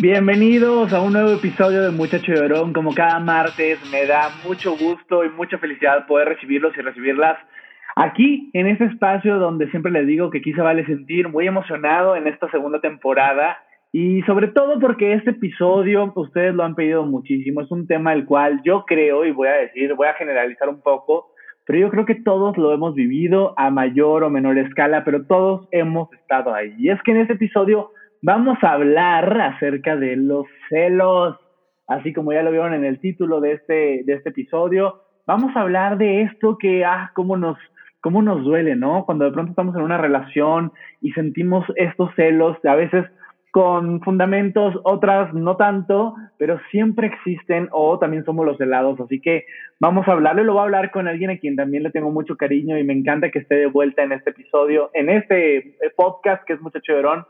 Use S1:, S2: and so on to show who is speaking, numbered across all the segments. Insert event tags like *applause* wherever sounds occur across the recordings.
S1: Bienvenidos a un nuevo episodio de Muchacho Llorón. Como cada martes, me da mucho gusto y mucha felicidad poder recibirlos y recibirlas aquí, en este espacio donde siempre les digo que quizá vale sentir muy emocionado en esta segunda temporada. Y sobre todo porque este episodio ustedes lo han pedido muchísimo. Es un tema el cual yo creo, y voy a decir, voy a generalizar un poco, pero yo creo que todos lo hemos vivido a mayor o menor escala, pero todos hemos estado ahí. Y es que en este episodio vamos a hablar acerca de los celos, así como ya lo vieron en el título de este, de este episodio. Vamos a hablar de esto que, ah, cómo nos, cómo nos duele, ¿no? Cuando de pronto estamos en una relación y sentimos estos celos, a veces con fundamentos, otras no tanto, pero siempre existen o también somos los helados. Así que vamos a hablarle, lo voy a hablar con alguien a quien también le tengo mucho cariño y me encanta que esté de vuelta en este episodio, en este eh, podcast que es Muchacho Verón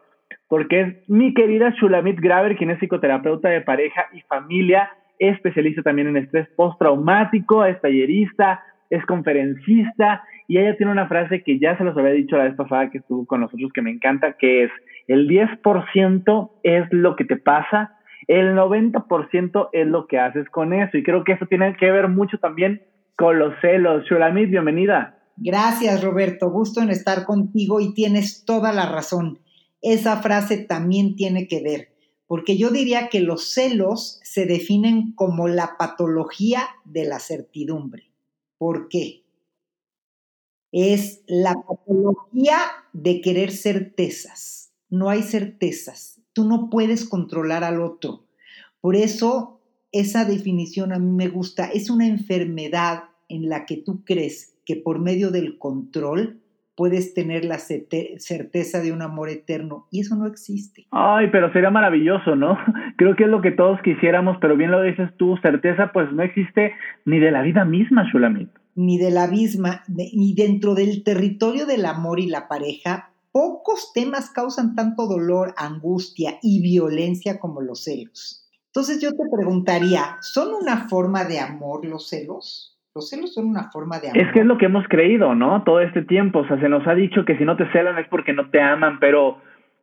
S1: porque es mi querida Shulamit Graver, quien es psicoterapeuta de pareja y familia, especialista también en estrés postraumático, es tallerista, es conferencista, y ella tiene una frase que ya se los había dicho la vez pasada que estuvo con nosotros, que me encanta, que es, el 10% es lo que te pasa, el 90% es lo que haces con eso, y creo que eso tiene que ver mucho también con los celos. Shulamit, bienvenida.
S2: Gracias, Roberto. Gusto en estar contigo y tienes toda la razón esa frase también tiene que ver, porque yo diría que los celos se definen como la patología de la certidumbre. ¿Por qué? Es la patología de querer certezas. No hay certezas. Tú no puedes controlar al otro. Por eso esa definición a mí me gusta. Es una enfermedad en la que tú crees que por medio del control puedes tener la certeza de un amor eterno y eso no existe.
S1: Ay, pero sería maravilloso, ¿no? *laughs* Creo que es lo que todos quisiéramos, pero bien lo dices tú, certeza pues no existe ni de la vida misma, Shulamit.
S2: Ni de la misma, y dentro del territorio del amor y la pareja, pocos temas causan tanto dolor, angustia y violencia como los celos. Entonces yo te preguntaría, ¿son una forma de amor los celos? Los celos son una forma de amor.
S1: Es que es lo que hemos creído, ¿no? Todo este tiempo. O sea, se nos ha dicho que si no te celan es porque no te aman, pero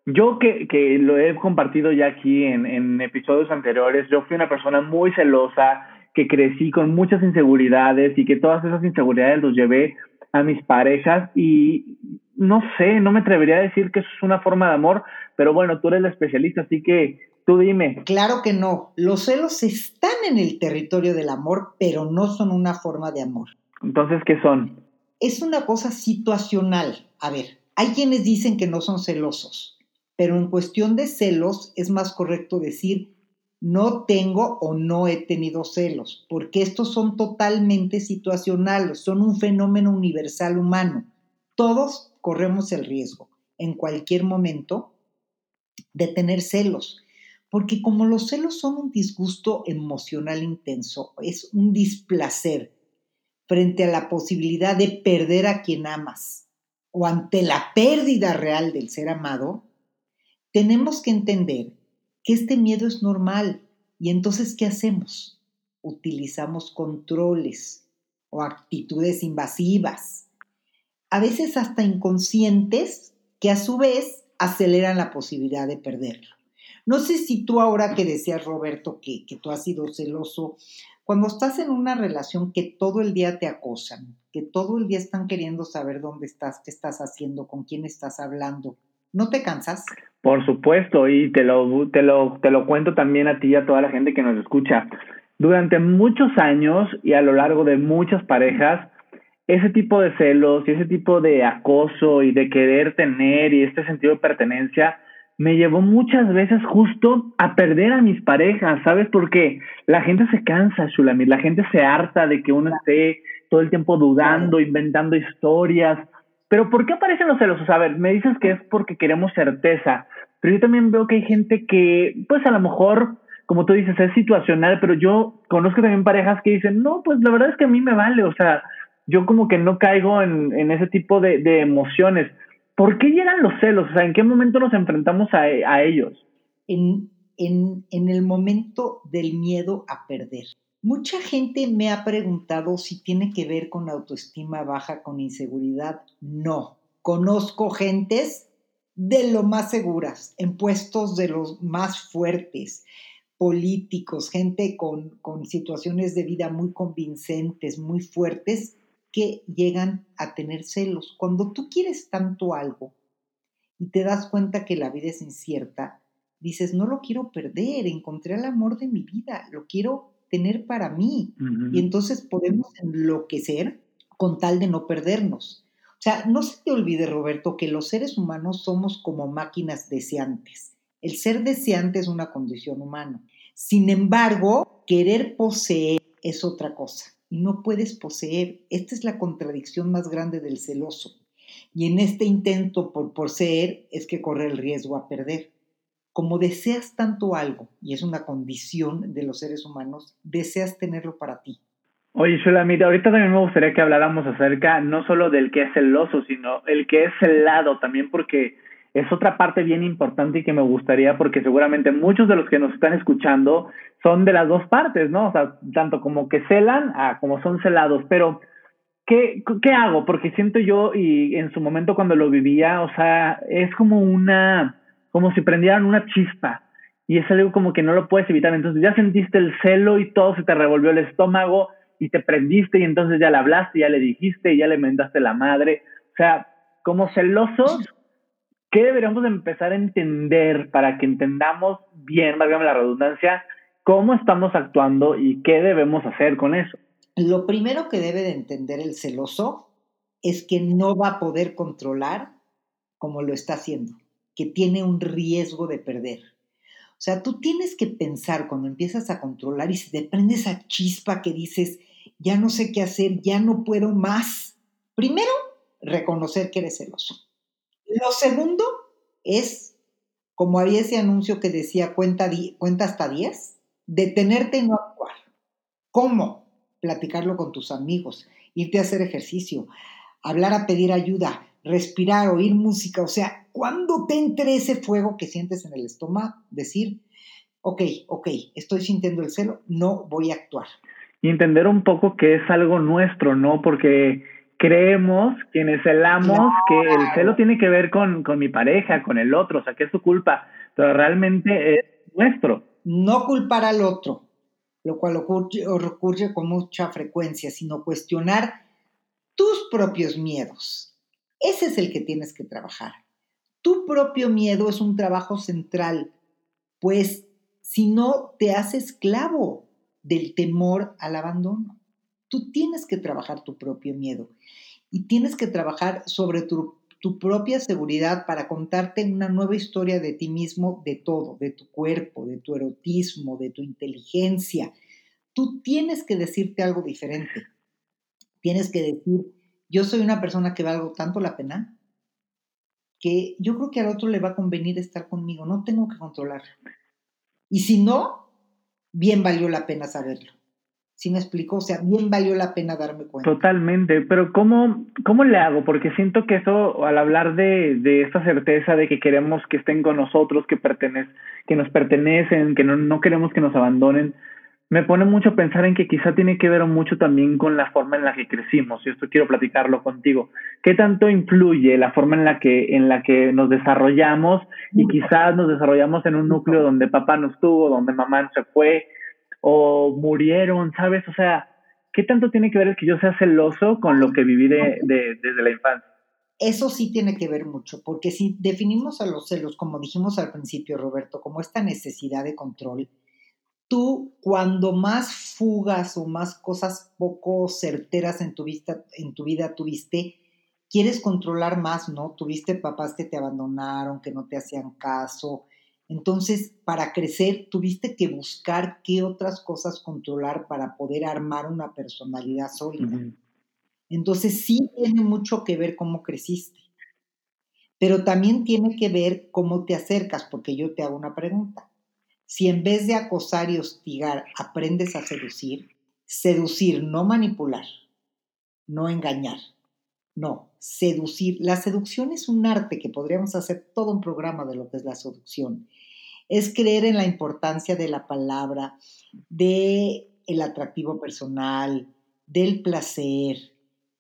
S1: yo que, que lo he compartido ya aquí en, en episodios anteriores, yo fui una persona muy celosa, que crecí con muchas inseguridades y que todas esas inseguridades los llevé a mis parejas y no sé, no me atrevería a decir que eso es una forma de amor, pero bueno, tú eres la especialista, así que Tú dime.
S2: Claro que no. Los celos están en el territorio del amor, pero no son una forma de amor.
S1: Entonces, ¿qué son?
S2: Es una cosa situacional. A ver, hay quienes dicen que no son celosos, pero en cuestión de celos es más correcto decir no tengo o no he tenido celos, porque estos son totalmente situacionales, son un fenómeno universal humano. Todos corremos el riesgo en cualquier momento de tener celos. Porque como los celos son un disgusto emocional intenso, es un displacer frente a la posibilidad de perder a quien amas o ante la pérdida real del ser amado, tenemos que entender que este miedo es normal y entonces ¿qué hacemos? Utilizamos controles o actitudes invasivas, a veces hasta inconscientes, que a su vez aceleran la posibilidad de perderlo. No sé si tú ahora que decías, Roberto, que, que tú has sido celoso, cuando estás en una relación que todo el día te acosan, que todo el día están queriendo saber dónde estás, qué estás haciendo, con quién estás hablando, ¿no te cansas?
S1: Por supuesto, y te lo, te lo, te lo cuento también a ti y a toda la gente que nos escucha. Durante muchos años y a lo largo de muchas parejas, ese tipo de celos y ese tipo de acoso y de querer tener y este sentido de pertenencia me llevó muchas veces justo a perder a mis parejas, ¿sabes? Porque la gente se cansa, Shulamit, la gente se harta de que uno esté todo el tiempo dudando, inventando historias. Pero ¿por qué aparecen los celos? a ver, me dices que es porque queremos certeza, pero yo también veo que hay gente que, pues a lo mejor como tú dices, es situacional, pero yo conozco también parejas que dicen, no, pues la verdad es que a mí me vale, o sea, yo como que no caigo en, en ese tipo de, de, emociones. ¿Por qué llegan los celos? O sea, ¿en qué momento nos enfrentamos a, ellos?
S2: En, en, en el momento del miedo a perder. Mucha gente me ha preguntado si tiene que ver con autoestima baja, con inseguridad. No. Conozco gentes de lo más seguras, en puestos de los más fuertes, políticos, gente con, con situaciones de vida muy convincentes, muy fuertes, que llegan a tener celos. Cuando tú quieres tanto algo y te das cuenta que la vida es incierta, dices, no lo quiero perder, encontré el amor de mi vida, lo quiero tener para mí. Y entonces podemos enloquecer con tal de no perdernos. O sea, no se te olvide, Roberto, que los seres humanos somos como máquinas deseantes. El ser deseante es una condición humana. Sin embargo, querer poseer es otra cosa. Y no puedes poseer. Esta es la contradicción más grande del celoso. Y en este intento por poseer es que corre el riesgo a perder. Como deseas tanto algo, y es una condición de los seres humanos, deseas tenerlo para ti.
S1: Oye, mira, ahorita también me gustaría que habláramos acerca no solo del que es celoso, sino el que es celado también, porque es otra parte bien importante y que me gustaría, porque seguramente muchos de los que nos están escuchando son de las dos partes, ¿no? O sea, tanto como que celan a como son celados, pero ¿qué, ¿qué hago? Porque siento yo, y en su momento cuando lo vivía, o sea, es como una, como si prendieran una chispa y es algo como que no lo puedes evitar. Entonces ya sentiste el celo y todo se te revolvió el estómago y te prendiste y entonces ya le hablaste, ya le dijiste ya le mandaste la madre. O sea, como celosos, ¿qué deberíamos empezar a entender para que entendamos bien, válgame la redundancia, cómo estamos actuando y qué debemos hacer con eso?
S2: Lo primero que debe de entender el celoso es que no va a poder controlar como lo está haciendo, que tiene un riesgo de perder. O sea, tú tienes que pensar cuando empiezas a controlar y se te prende esa chispa que dices, ya no sé qué hacer, ya no puedo más. Primero, reconocer que eres celoso. Lo segundo es, como había ese anuncio que decía cuenta, cuenta hasta 10, detenerte y no actuar. ¿Cómo? Platicarlo con tus amigos, irte a hacer ejercicio, hablar a pedir ayuda, respirar, oír música. O sea, cuando te entre ese fuego que sientes en el estómago, decir, ok, ok, estoy sintiendo el celo, no voy a actuar.
S1: Y entender un poco que es algo nuestro, ¿no? Porque creemos, quienes celamos, que el celo tiene que ver con, con mi pareja, con el otro, o sea, que es su culpa, pero realmente es nuestro.
S2: No culpar al otro, lo cual ocurre, ocurre con mucha frecuencia, sino cuestionar tus propios miedos. Ese es el que tienes que trabajar. Tu propio miedo es un trabajo central, pues si no te haces esclavo del temor al abandono. Tú tienes que trabajar tu propio miedo y tienes que trabajar sobre tu, propia seguridad para contarte una nueva historia de ti mismo, de todo, de tu cuerpo, de tu erotismo, de tu inteligencia. Tú tienes que decirte algo diferente. Tienes que decir, yo soy una persona que valgo tanto la pena que yo creo que al otro le va a convenir estar conmigo, no tengo que controlarlo. Y si no, bien valió la pena saberlo. ¿Sí me explico? O sea, bien valió la pena darme cuenta.
S1: Totalmente, pero ¿cómo, cómo le hago? Porque siento que eso, al hablar de, de esta certeza de que queremos que estén con nosotros, que, pertenecen, que nos pertenecen, que no, no queremos que nos abandonen, me pone mucho a pensar en que quizá tiene que ver mucho también con la forma en la que crecimos, y esto quiero platicarlo contigo. ¿Qué tanto influye la forma en la que, en la que nos desarrollamos y quizás nos desarrollamos en un núcleo donde papá no estuvo, donde mamá no se fue, o murieron, ¿sabes? O sea, ¿qué tanto tiene que ver el que yo sea celoso con lo que viví de, desde la infancia?
S2: Eso sí tiene que ver mucho, porque si definimos a los celos, como dijimos al principio, Roberto, como esta necesidad de control, tú cuando más fugas o más cosas poco certeras en tu, vista, en tu vida tuviste, quieres controlar más, ¿no? Tuviste papás que te abandonaron, que no te hacían caso, entonces, para crecer, tuviste que buscar qué otras cosas controlar para poder armar una personalidad sólida. Entonces, sí tiene mucho que ver cómo creciste, pero también tiene que ver cómo te acercas, porque yo te hago una pregunta. Si en vez de acosar y hostigar aprendes a seducir, seducir, no manipular, no engañar, no, seducir. La seducción es un arte que podríamos hacer todo un programa de lo que es la seducción. Es creer en la importancia de la palabra, de el atractivo personal, del placer.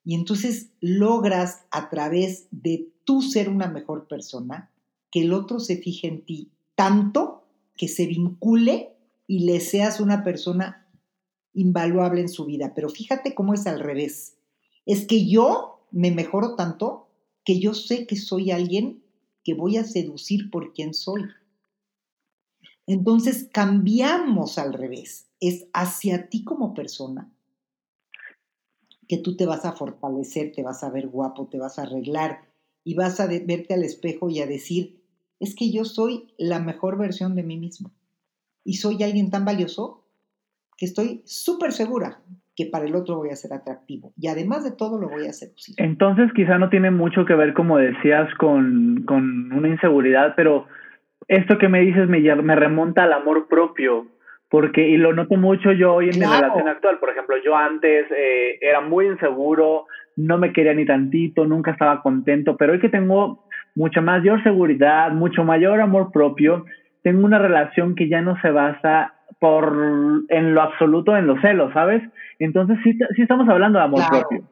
S2: Y entonces logras a través de tú ser una mejor persona, que el otro se fije en ti tanto que se vincule y le seas una persona invaluable en su vida. Pero fíjate cómo es al revés. Es que yo me mejoro tanto que yo sé que soy alguien que voy a seducir por quien soy. Entonces cambiamos al revés. Es hacia ti como persona que tú te vas a fortalecer, te vas a ver guapo, te vas a arreglar y vas a verte al espejo y a decir, es que yo soy la mejor versión de mí mismo y soy alguien tan valioso que estoy súper segura que para el otro voy a ser atractivo y además de todo lo voy a seducir.
S1: Entonces quizá no tiene mucho que ver, como decías, con, con una inseguridad, pero esto que me dices me, me remonta al amor propio, porque, y lo noto mucho yo hoy en mi relación actual, por ejemplo, yo antes eh, era muy inseguro, no me quería ni tantito, nunca estaba contento, pero hoy que tengo mucha mayor seguridad, mucho mayor amor propio, tengo una relación que ya no se basa por en lo absoluto en los celos, ¿sabes? Entonces sí, sí estamos hablando de amor propio.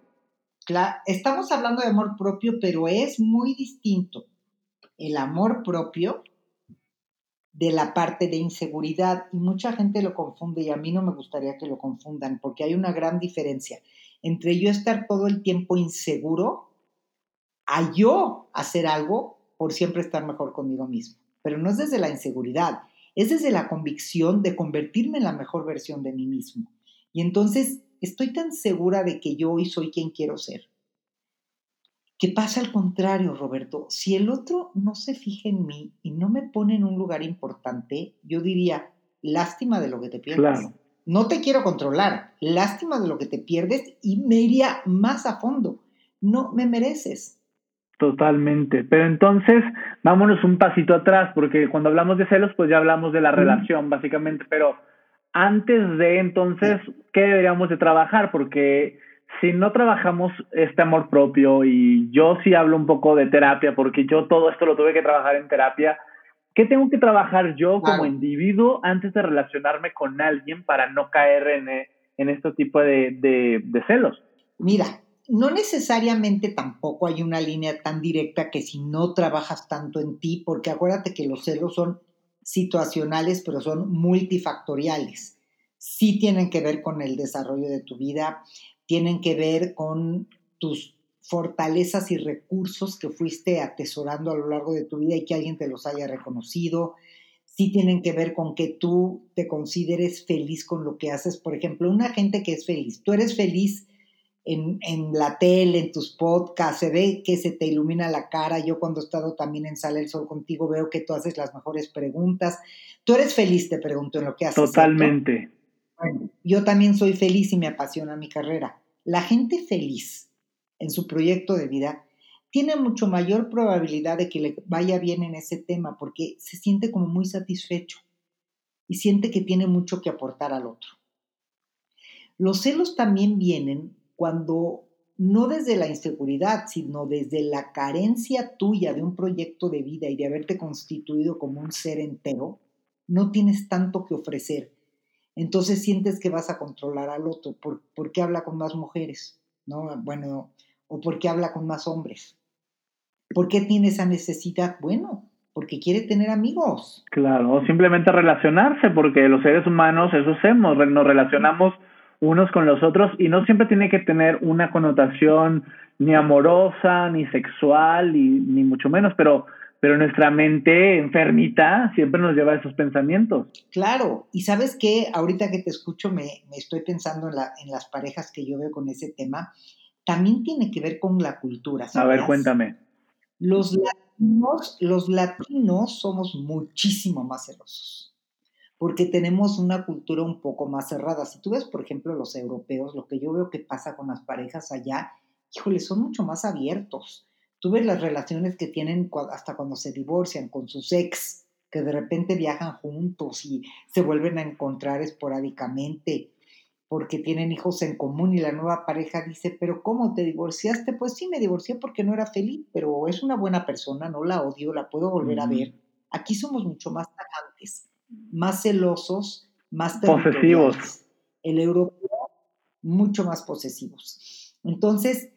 S2: Claro, estamos hablando de amor propio, pero es muy distinto el amor propio de la parte de inseguridad y mucha gente lo confunde y a mí no me gustaría que lo confundan porque hay una gran diferencia entre yo estar todo el tiempo inseguro a yo hacer algo por siempre estar mejor conmigo mismo. Pero no es desde la inseguridad, es desde la convicción de convertirme en la mejor versión de mí mismo. Y entonces estoy tan segura de que yo hoy soy quien quiero ser. Que pasa al contrario, Roberto. Si el otro no se fija en mí y no me pone en un lugar importante, yo diría, lástima de lo que te pierdes. No te quiero controlar, lástima de lo que te pierdes y me iría más a fondo. No me mereces.
S1: Totalmente. Pero entonces, vámonos un pasito atrás, porque cuando hablamos de celos, pues ya hablamos de la relación, básicamente. Pero antes de entonces, ¿qué deberíamos de trabajar? Porque si no trabajamos este amor propio, y yo sí hablo un poco de terapia, porque yo todo esto lo tuve que trabajar en terapia, ¿qué tengo que trabajar yo como individuo antes de relacionarme con alguien para no caer en, en este tipo de, de, de celos?
S2: Mira, no necesariamente tampoco hay una línea tan directa que si no trabajas tanto en ti, porque acuérdate que los celos son situacionales, pero son multifactoriales. Sí tienen que ver con el desarrollo de tu vida, tienen que ver con tus fortalezas y recursos que fuiste atesorando a lo largo de tu vida y que alguien te los haya reconocido. Sí tienen que ver con que tú te consideres feliz con lo que haces. Por ejemplo, una gente que es feliz. Tú eres feliz en, en, la tele, en tus podcasts, se ve que se te ilumina la cara. Yo cuando he estado también en Sala el Sol contigo veo que tú haces las mejores preguntas. Tú eres feliz, te pregunto, en lo que haces.
S1: Totalmente.
S2: Yo también soy feliz y me apasiona mi carrera. La gente feliz en su proyecto de vida tiene mucho mayor probabilidad de que le vaya bien en ese tema porque se siente como muy satisfecho y siente que tiene mucho que aportar al otro. Los celos también vienen cuando no desde la inseguridad, sino desde la carencia tuya de un proyecto de vida y de haberte constituido como un ser entero, no tienes tanto que ofrecer. Entonces sientes que vas a controlar al otro. ¿Por, qué habla con más mujeres? ¿No? Bueno, o por qué habla con más hombres. ¿Por qué tiene esa necesidad? Bueno, porque quiere tener amigos.
S1: Claro, o simplemente relacionarse, porque los seres humanos eso hacemos, nos relacionamos unos con los otros y no siempre tiene que tener una connotación ni amorosa, ni sexual, ni, mucho menos, pero, pero nuestra mente enfermita siempre nos lleva a esos pensamientos.
S2: Claro, y sabes que ahorita que te escucho me, me estoy pensando en, la, en las parejas que yo veo con ese tema, también tiene que ver con la cultura.
S1: A ver, cuéntame.
S2: Los latinos, los latinos somos muchísimo más celosos porque tenemos una cultura un poco más cerrada. Si tú ves, por ejemplo, los europeos, lo que yo veo que pasa con las parejas allá, híjole, son mucho más abiertos. Tú ves las relaciones que tienen hasta cuando se divorcian con sus ex, que de repente viajan juntos y se vuelven a encontrar esporádicamente porque tienen hijos en común y la nueva pareja dice, pero ¿cómo te divorciaste? Pues sí, me divorcié porque no era feliz, pero es una buena persona, no la odio, la puedo volver a ver. Aquí somos mucho más tajantes, más celosos, más
S1: posesivos.
S2: El europeo, mucho más posesivos. Entonces,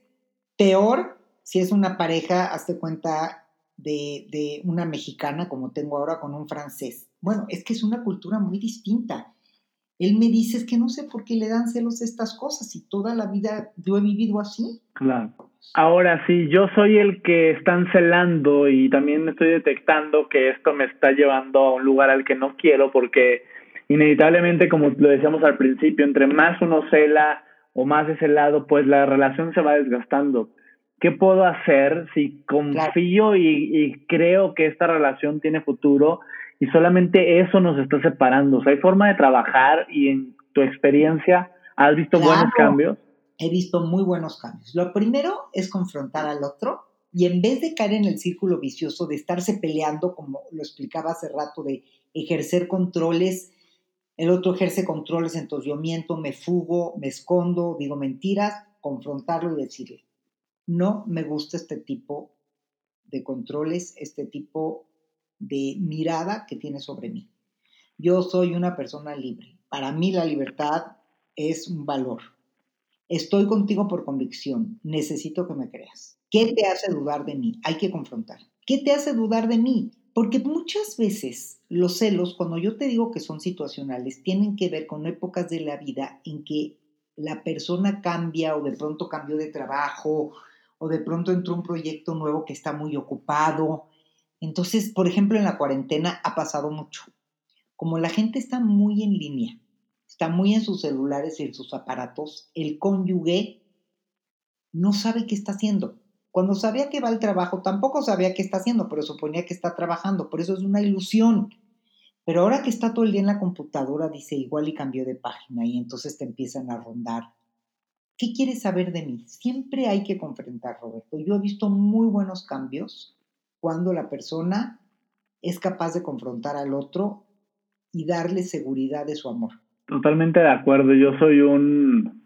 S2: peor si es una pareja, hazte cuenta, de, de una mexicana como tengo ahora con un francés. Bueno, es que es una cultura muy distinta él me dice, es que no sé por qué le dan celos estas cosas y toda la vida yo he vivido así.
S1: Claro. Ahora sí, yo soy el que están celando y también estoy detectando que esto me está llevando a un lugar al que no quiero porque inevitablemente, como lo decíamos al principio, entre más uno cela o más es celado, pues la relación se va desgastando. ¿Qué puedo hacer si confío y, y creo que esta relación tiene futuro? y solamente eso nos está separando. O sea, hay forma de trabajar y en tu experiencia, ¿has visto buenos cambios?
S2: He visto muy buenos cambios. Lo primero es confrontar al otro y en vez de caer en el círculo vicioso de estarse peleando, como lo explicaba hace rato, de ejercer controles, el otro ejerce controles, entonces yo miento, me fugo, me escondo, digo mentiras, confrontarlo y decirle, no me gusta este tipo de controles, este tipo de mirada que tiene sobre mí. Yo soy una persona libre. Para mí la libertad es un valor. Estoy contigo por convicción. Necesito que me creas. ¿Qué te hace dudar de mí? Hay que confrontar. ¿Qué te hace dudar de mí? Porque muchas veces los celos, cuando yo te digo que son situacionales, tienen que ver con épocas de la vida en que la persona cambia o de pronto cambió de trabajo o de pronto entró un proyecto nuevo que está muy ocupado entonces, por ejemplo, en la cuarentena ha pasado mucho. Como la gente está muy en línea, está muy en sus celulares y en sus aparatos, el cónyuge no sabe qué está haciendo. Cuando sabía que va al trabajo, tampoco sabía qué está haciendo, pero suponía que está trabajando. Por eso es una ilusión. Pero ahora que está todo el día en la computadora, dice igual y cambió de página y entonces te empiezan a rondar. ¿Qué quieres saber de mí? Siempre hay que confrontar, Roberto. Yo he visto muy buenos cambios cuando la persona es capaz de confrontar al otro y darle seguridad de su amor.
S1: Totalmente de acuerdo, yo soy un,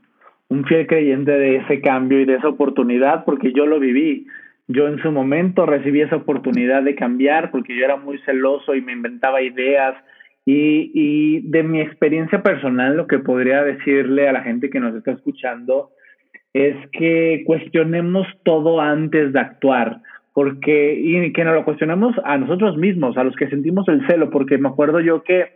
S1: un fiel creyente de ese cambio y de esa oportunidad porque yo lo viví. Yo en su momento recibí esa oportunidad de cambiar porque yo era muy celoso y me inventaba ideas y, de mi experiencia personal lo que podría decirle a la gente que nos está escuchando es que cuestionemos todo antes de actuar porque, y que nos lo cuestionamos a nosotros mismos, a los que sentimos el celo, porque me acuerdo yo que,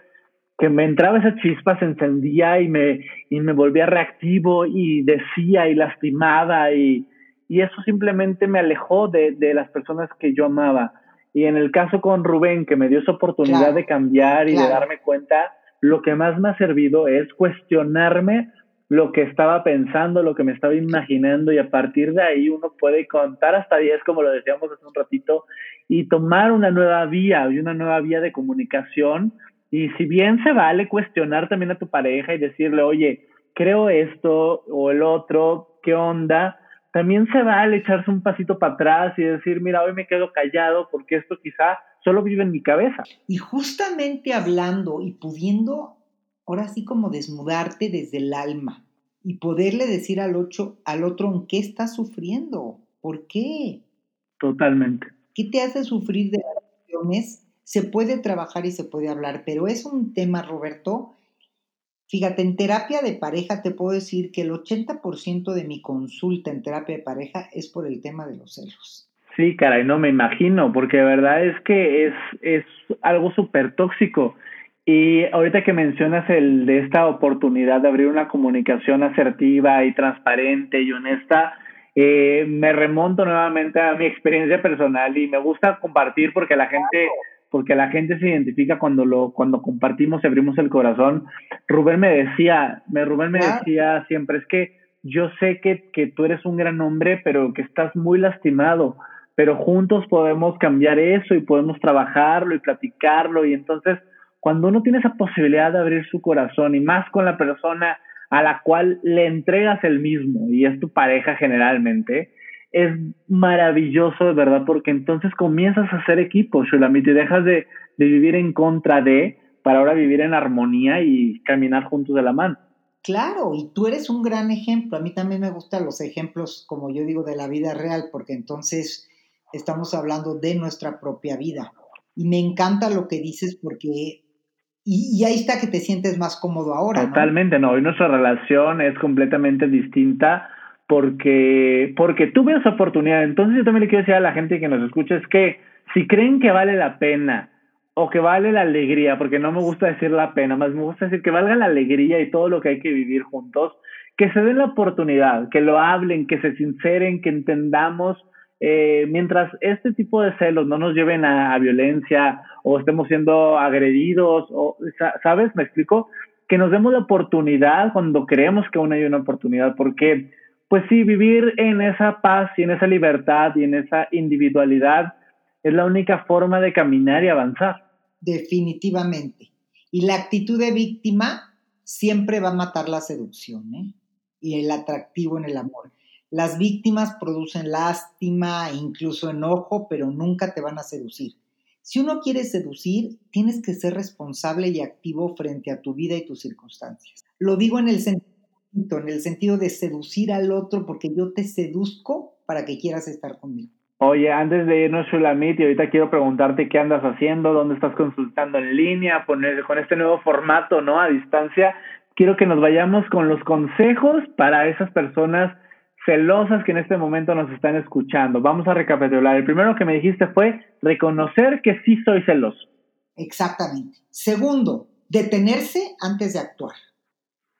S1: que me entraba esa chispa, se encendía y me, y me volvía reactivo y decía y lastimaba y, y eso simplemente me alejó de, de las personas que yo amaba. Y en el caso con Rubén, que me dio esa oportunidad de cambiar y de darme cuenta, lo que más me ha servido es cuestionarme lo que estaba pensando, lo que me estaba imaginando y a partir de ahí uno puede contar hasta 10, como lo decíamos hace un ratito, y tomar una nueva vía y una nueva vía de comunicación. Y si bien se vale cuestionar también a tu pareja y decirle, oye, creo esto o el otro, ¿qué onda? También se vale echarse un pasito para atrás y decir, mira, hoy me quedo callado porque esto quizá solo vive en mi cabeza.
S2: Y justamente hablando y pudiendo ahora sí como desnudarte desde el alma y poderle decir al, ocho, al otro en qué estás sufriendo, por qué.
S1: Totalmente.
S2: ¿Qué te hace sufrir de las emociones? Se puede trabajar y se puede hablar, pero es un tema, Roberto. Fíjate, en terapia de pareja te puedo decir que el 80% de mi consulta en terapia de pareja es por el tema de los celos.
S1: Sí, caray, no me imagino, porque de verdad es que es, es algo súper tóxico. Y ahorita que mencionas el de esta oportunidad de abrir una comunicación asertiva y transparente y honesta, eh, me remonto nuevamente a mi experiencia personal y me gusta compartir porque la gente porque la gente se identifica cuando lo cuando compartimos y abrimos el corazón. Rubén me decía, me Rubén me decía siempre es que yo sé que, que tú eres un gran hombre, pero que estás muy lastimado, pero juntos podemos cambiar eso y podemos trabajarlo y platicarlo y entonces cuando uno tiene esa posibilidad de abrir su corazón y más con la persona a la cual le entregas el mismo y es tu pareja generalmente, es maravilloso, de verdad, porque entonces comienzas a hacer equipo, Shulamit, y dejas de, de vivir en contra de para ahora vivir en armonía y caminar juntos de la mano.
S2: Claro, y tú eres un gran ejemplo. A mí también me gustan los ejemplos, como yo digo, de la vida real, porque entonces estamos hablando de nuestra propia vida. Y me encanta lo que dices porque... Y, ahí está que te sientes más cómodo ahora.
S1: Totalmente, ¿no? Hoy nuestra relación es completamente distinta porque, porque tú ves oportunidad. Entonces yo también le quiero decir a la gente que nos escucha es que si creen que vale la pena o que vale la alegría, porque no me gusta decir la pena, más me gusta decir que valga la alegría y todo lo que hay que vivir juntos, que se den la oportunidad, que lo hablen, que se sinceren, que entendamos, eh, mientras este tipo de celos no nos lleven a, violencia o estemos siendo agredidos, o, ¿sabes? ¿Me explico? Que nos demos la oportunidad cuando creemos que aún hay una oportunidad, porque, pues sí, vivir en esa paz y en esa libertad y en esa individualidad es la única forma de caminar y avanzar
S2: definitivamente. Y la actitud de víctima siempre va a matar la seducción ¿eh? y el atractivo en el amor. Las víctimas producen lástima, e incluso enojo, pero nunca te van a seducir. Si uno quiere seducir, tienes que ser responsable y activo frente a tu vida y tus circunstancias. Lo digo en el sentido, en el sentido de seducir al otro porque yo te seduzco para que quieras estar conmigo.
S1: Oye, antes de irnos, Shulamit, y ahorita quiero preguntarte qué andas haciendo, dónde estás consultando en línea, poner, con este nuevo formato, ¿no? A distancia. Quiero que nos vayamos con los consejos para esas personas celosas que en este momento nos están escuchando. Vamos a recapitular. El primero que me dijiste fue reconocer que sí soy celoso.
S2: Exactamente. Segundo, detenerse antes de actuar.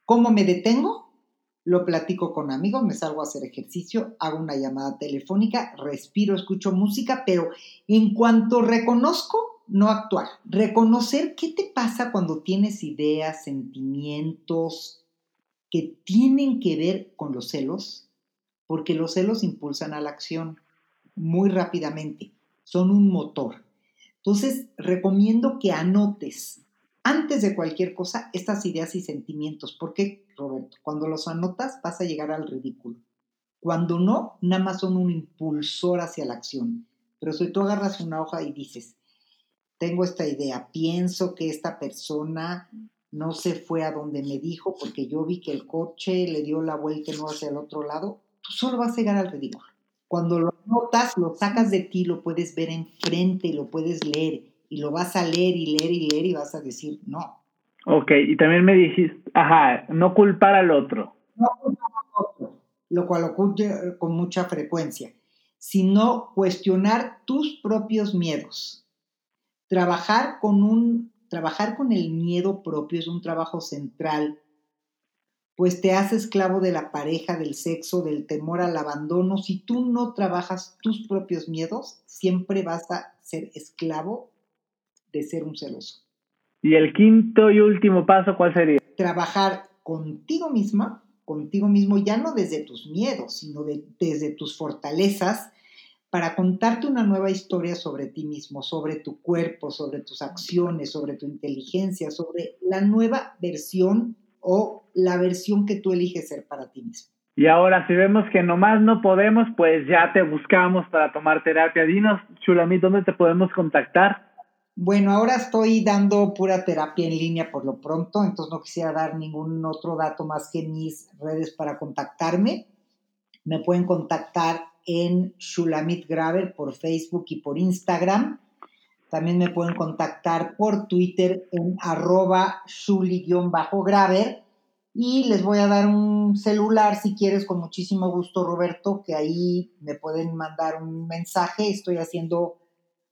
S2: ¿Cómo me detengo? Lo platico con amigos, me salgo a hacer ejercicio, hago una llamada telefónica, respiro, escucho música, pero en cuanto reconozco, no actuar. Reconocer qué te pasa cuando tienes ideas, sentimientos que tienen que ver con los celos, porque los celos impulsan a la acción muy rápidamente, son un motor. Entonces, recomiendo que anotes antes de cualquier cosa estas ideas y sentimientos. ¿Por qué, Roberto? Cuando los anotas vas a llegar al ridículo. Cuando no, nada más son un impulsor hacia la acción. Pero si tú agarras una hoja y dices, tengo esta idea, pienso que esta persona no se fue a donde me dijo porque yo vi que el coche le dio la vuelta no hacia el otro lado, tú solo vas a llegar al ridículo. Cuando lo notas, lo sacas de ti, lo puedes ver enfrente, lo puedes leer y lo vas a leer y leer y leer y vas a decir no.
S1: Ok, y también me dijiste, ajá, no culpar al otro.
S2: No culpar al otro, lo cual ocurre con mucha frecuencia, sino cuestionar tus propios miedos. Trabajar con un trabajar con el miedo propio es un trabajo central, pues te hace esclavo de la pareja, del sexo, del temor al abandono. Si tú no trabajas tus propios miedos, siempre vas a ser esclavo de ser un celoso.
S1: ¿Y el quinto y último paso cuál sería?
S2: Trabajar contigo misma, contigo mismo, ya no desde tus miedos, sino desde tus fortalezas, para contarte una nueva historia sobre ti mismo, sobre tu cuerpo, sobre tus acciones, sobre tu inteligencia, sobre la nueva versión o la versión que tú eliges ser para ti mismo.
S1: Y ahora, si vemos que nomás no podemos, pues ya te buscamos para tomar terapia. Dinos, Chulamit, ¿dónde te podemos contactar?
S2: Bueno, ahora estoy dando pura terapia en línea por lo pronto, entonces no quisiera dar ningún otro dato más que mis redes para contactarme. Me pueden contactar en Shulamit Graver por Facebook y por Instagram. También me pueden contactar por Twitter en arroba shuli-graver. Y les voy a dar un celular si quieres, con muchísimo gusto, Roberto, que ahí me pueden mandar un mensaje. Estoy haciendo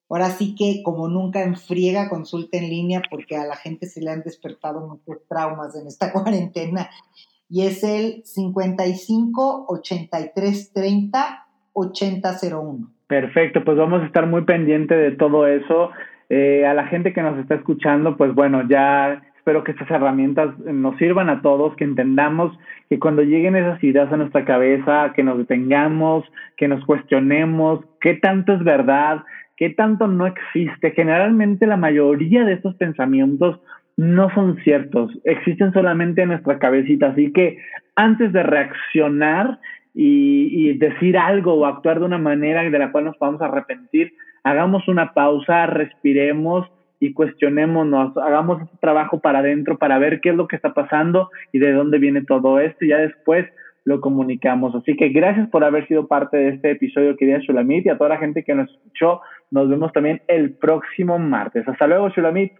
S2: Ahora sí que como nunca en friega consulta en línea porque a la gente se le han despertado muchos traumas en esta *laughs* cuarentena. Y es el 55 83 30 8001.
S1: Perfecto, pues vamos a estar muy pendiente de todo eso. Eh, a la gente que nos está escuchando, pues bueno, ya espero que estas herramientas nos sirvan a todos, que entendamos que cuando lleguen esas ideas a nuestra cabeza, que nos detengamos, que nos cuestionemos qué tanto es verdad, ¿Qué tanto no existe? Generalmente la mayoría de estos pensamientos no son ciertos, existen solamente en nuestra cabecita, así que antes de reaccionar, y, decir algo o actuar de una manera de la cual nos podamos arrepentir, hagamos una pausa, respiremos y cuestionémonos, hagamos este trabajo para adentro para ver qué es lo que está pasando y de dónde viene todo esto y ya después lo comunicamos. Así que gracias por haber sido parte de este episodio, querida Shulamit, y a toda la gente que nos escuchó. Nos vemos también el próximo martes. Hasta luego, Shulamit.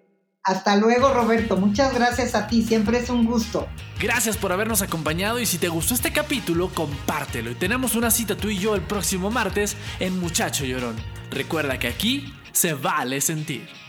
S2: Hasta luego, Roberto. Muchas gracias a ti. Siempre es un gusto.
S3: Gracias por habernos acompañado y si te gustó este capítulo, compártelo. Y tenemos una cita tú y yo el próximo martes en Muchacho Llorón. Recuerda que aquí se vale sentir.